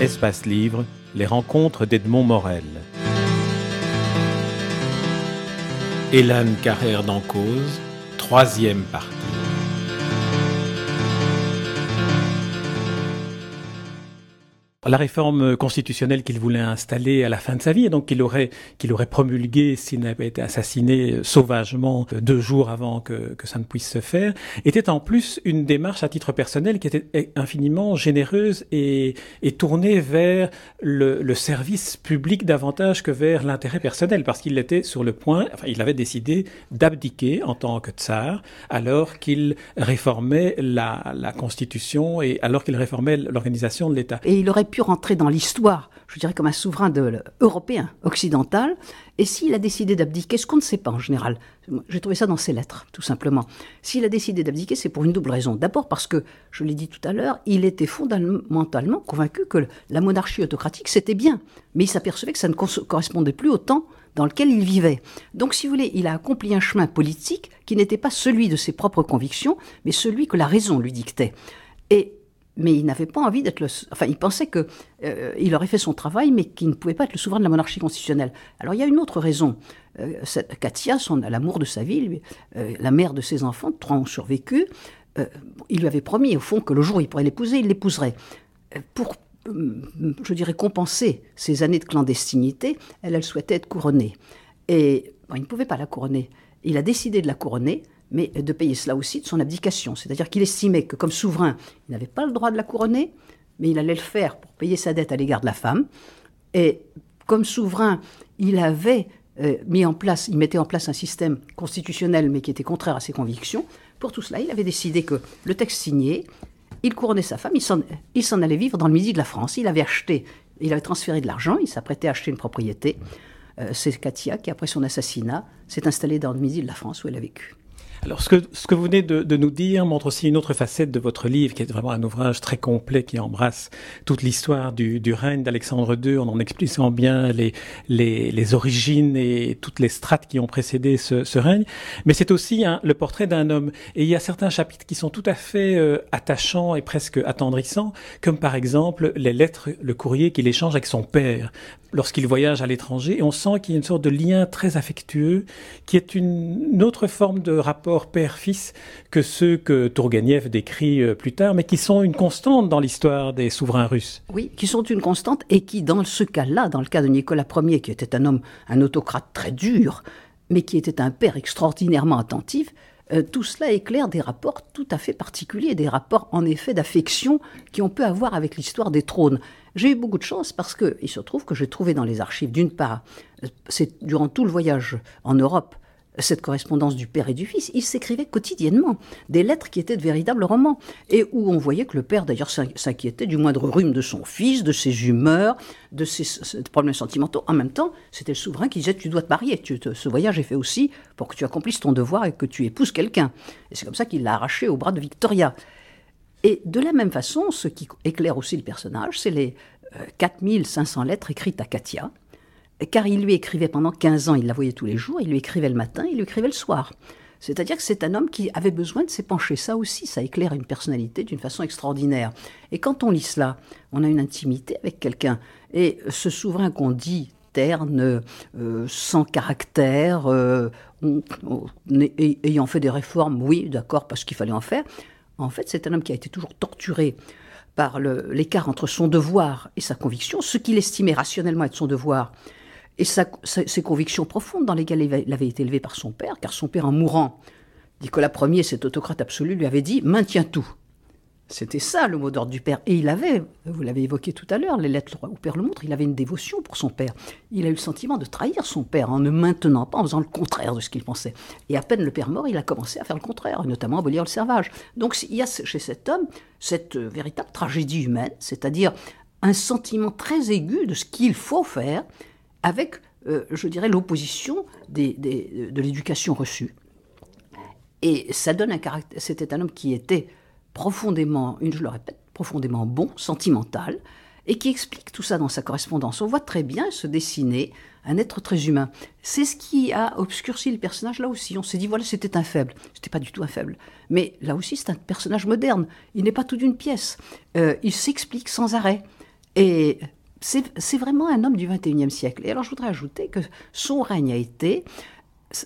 Espace Livre, les rencontres d'Edmond Morel. Hélène Carrère d'Encause, troisième partie. La réforme constitutionnelle qu'il voulait installer à la fin de sa vie, et donc qu'il aurait, qu'il aurait promulgué s'il n'avait été assassiné sauvagement deux jours avant que, que ça ne puisse se faire, était en plus une démarche à titre personnel qui était infiniment généreuse et, et tournée vers le, le, service public davantage que vers l'intérêt personnel, parce qu'il était sur le point, enfin, il avait décidé d'abdiquer en tant que tsar, alors qu'il réformait la, la Constitution et alors qu'il réformait l'organisation de l'État. Pu rentrer dans l'histoire, je dirais comme un souverain de, européen, occidental, et s'il a décidé d'abdiquer, ce qu'on ne sait pas en général, j'ai trouvé ça dans ses lettres, tout simplement, s'il a décidé d'abdiquer, c'est pour une double raison. D'abord parce que, je l'ai dit tout à l'heure, il était fondamentalement convaincu que la monarchie autocratique, c'était bien, mais il s'apercevait que ça ne correspondait plus au temps dans lequel il vivait. Donc, si vous voulez, il a accompli un chemin politique qui n'était pas celui de ses propres convictions, mais celui que la raison lui dictait. Et mais il n'avait pas envie d'être le. Enfin, il pensait que euh, il aurait fait son travail, mais qu'il ne pouvait pas être le souverain de la monarchie constitutionnelle. Alors, il y a une autre raison. Euh, Katia, l'amour de sa vie, euh, la mère de ses enfants, trois ont survécu. il lui avait promis, au fond, que le jour où il pourrait l'épouser, il l'épouserait. Pour, je dirais, compenser ces années de clandestinité, elle, elle souhaitait être couronnée. Et il ne pouvait pas la couronner. Il a décidé de la couronner mais de payer cela aussi de son abdication. C'est-à-dire qu'il estimait que comme souverain, il n'avait pas le droit de la couronner, mais il allait le faire pour payer sa dette à l'égard de la femme. Et comme souverain, il avait euh, mis en place, il mettait en place un système constitutionnel, mais qui était contraire à ses convictions. Pour tout cela, il avait décidé que le texte signé, il couronnait sa femme, il s'en allait vivre dans le midi de la France. Il avait acheté, il avait transféré de l'argent, il s'apprêtait à acheter une propriété. Euh, c'est Katia qui, après son assassinat, s'est installée dans le midi de la France où elle a vécu. Alors, ce que, ce que vous venez de, de, nous dire montre aussi une autre facette de votre livre, qui est vraiment un ouvrage très complet qui embrasse toute l'histoire du, du, règne d'Alexandre II, en en expliquant bien les, les, les, origines et toutes les strates qui ont précédé ce, ce règne. Mais c'est aussi un, le portrait d'un homme. Et il y a certains chapitres qui sont tout à fait euh, attachants et presque attendrissants, comme par exemple les lettres, le courrier qu'il échange avec son père lorsqu'il voyage à l'étranger. Et on sent qu'il y a une sorte de lien très affectueux, qui est une autre forme de rapport père-fils que ceux que Tourguenieff décrit euh, plus tard, mais qui sont une constante dans l'histoire des souverains russes. Oui, qui sont une constante et qui, dans ce cas-là, dans le cas de Nicolas Ier, qui était un homme, un autocrate très dur, mais qui était un père extraordinairement attentif, euh, tout cela éclaire des rapports tout à fait particuliers, des rapports en effet d'affection qui on peut avoir avec l'histoire des trônes. J'ai eu beaucoup de chance parce qu'il se trouve que j'ai trouvé dans les archives, d'une part, euh, c'est durant tout le voyage en Europe, cette correspondance du père et du fils, ils s'écrivaient quotidiennement des lettres qui étaient de véritables romans, et où on voyait que le père d'ailleurs s'inquiétait du moindre rhume de son fils, de ses humeurs, de ses, problèmes sentimentaux. En même temps, c'était le souverain qui disait tu dois te marier, ce voyage est fait aussi pour que tu accomplisses ton devoir et que tu épouses quelqu'un. Et c'est comme ça qu'il l'a arraché au bras de Victoria. Et de la même façon, ce qui éclaire aussi le personnage, c'est les 4500 euh, lettres écrites à Katia, car il lui écrivait pendant 15 ans, il la voyait tous les jours, il lui écrivait le matin, il lui écrivait le soir. C'est-à-dire que c'est un homme qui avait besoin de s'épancher. Ça aussi, ça éclaire une personnalité d'une façon extraordinaire. Et quand on lit cela, on a une intimité avec quelqu'un. Et ce souverain qu'on dit terne, euh, sans caractère, euh, ayant fait des réformes, oui, d'accord, parce qu'il fallait en faire. En fait, c'est un homme qui a été toujours torturé par l'écart entre son devoir et sa conviction, ce qu'il estimait rationnellement être son devoir, et ses convictions profondes dans lesquelles il avait été élevé par son père, car son père, en mourant, Nicolas Ier, cet autocrate absolu, lui avait dit Maintiens tout. C'était ça le mot d'ordre du père. Et il avait, vous l'avez évoqué tout à l'heure, les lettres au père le montrent, il avait une dévotion pour son père. Il a eu le sentiment de trahir son père en ne maintenant pas, en faisant le contraire de ce qu'il pensait. Et à peine le père mort, il a commencé à faire le contraire, notamment à abolir le servage. Donc il y a chez cet homme cette euh, véritable tragédie humaine, c'est-à-dire un sentiment très aigu de ce qu'il faut faire avec, euh, je dirais, l'opposition de l'éducation reçue. Et ça donne un caractère. C'était un homme qui était profondément, une, je le répète, profondément bon, sentimental, et qui explique tout ça dans sa correspondance. On voit très bien se dessiner un être très humain. C'est ce qui a obscurci le personnage là aussi. On s'est dit, voilà, c'était un faible. C'était pas du tout un faible. Mais là aussi, c'est un personnage moderne. Il n'est pas tout d'une pièce. Euh, il s'explique sans arrêt. Et c'est vraiment un homme du XXIe siècle. Et alors je voudrais ajouter que son règne a été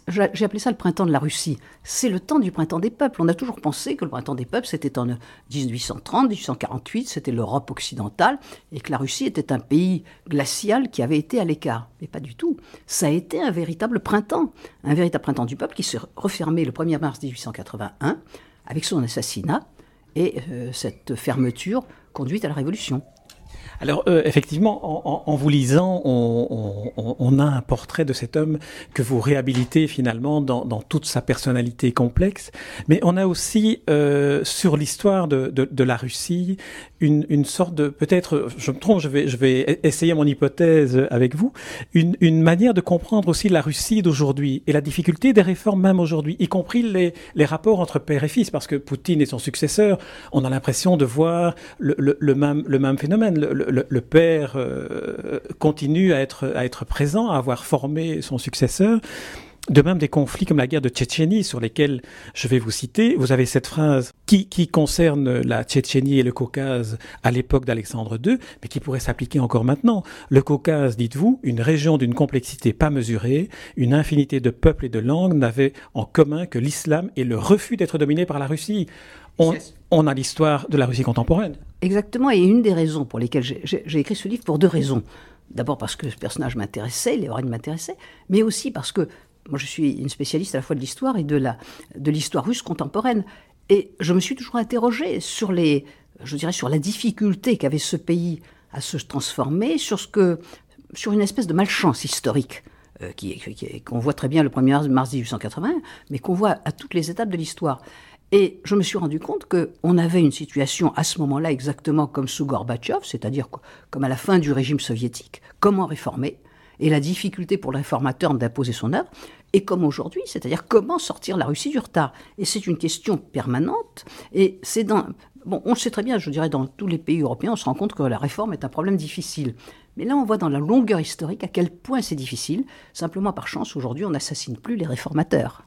j'ai appelé ça le printemps de la Russie. C'est le temps du printemps des peuples. On a toujours pensé que le printemps des peuples, c'était en 1830, 1848, c'était l'Europe occidentale, et que la Russie était un pays glacial qui avait été à l'écart. Mais pas du tout. Ça a été un véritable printemps, un véritable printemps du peuple qui s'est refermé le 1er mars 1881 avec son assassinat et euh, cette fermeture conduite à la Révolution. Alors euh, effectivement, en, vous lisant, on, a un portrait de cet homme que vous réhabilitez finalement dans, toute sa personnalité complexe, mais on a aussi euh, sur l'histoire de, la Russie une, sorte de peut-être, je me trompe, je vais, je vais essayer mon hypothèse avec vous, une, manière de comprendre aussi la Russie d'aujourd'hui et la difficulté des réformes même aujourd'hui, y compris les, les rapports entre père et fils, parce que Poutine et son successeur, on a l'impression de voir le, même, le même phénomène. Le, le, père euh, continue à être, présent, à avoir formé son successeur. De même des conflits comme la guerre de Tchétchénie sur lesquels je vais vous citer, vous avez cette phrase qui, concerne la Tchétchénie et le Caucase à l'époque d'Alexandre II, mais qui pourrait s'appliquer encore maintenant. Le Caucase, dites-vous, une région d'une complexité pas mesurée, une infinité de peuples et de langues n'avait en commun que l'islam et le refus d'être dominé par la Russie. On a l'histoire de la Russie contemporaine. Exactement, et une des raisons pour lesquelles j'ai écrit ce livre, pour deux raisons. D'abord parce que ce personnage m'intéressait, les m'intéressaient, mais aussi parce que moi je suis une spécialiste à la fois de l'histoire et de l'histoire de russe contemporaine. Et je me suis toujours interrogée sur les, je dirais, sur la difficulté qu'avait ce pays à se transformer, sur ce que, sur une espèce de malchance historique euh, qu'on voit très bien le 1er mars 1880, mais qu'on voit à toutes les étapes de l'histoire. Et je me suis rendu compte qu'on avait une situation à ce moment-là exactement comme sous Gorbatchev, c'est-à-dire comme à la fin du régime soviétique, comment réformer, et la difficulté pour le réformateur d'imposer son œuvre, et comme aujourd'hui, c'est-à-dire comment sortir la Russie du retard. Et c'est une question permanente, et c'est dans... Bon, on le sait très bien, je dirais, dans tous les pays européens, on se rend compte que la réforme est un problème difficile. Mais là, on voit dans la longueur historique à quel point c'est difficile. Simplement par chance, aujourd'hui, on n'assassine plus les réformateurs.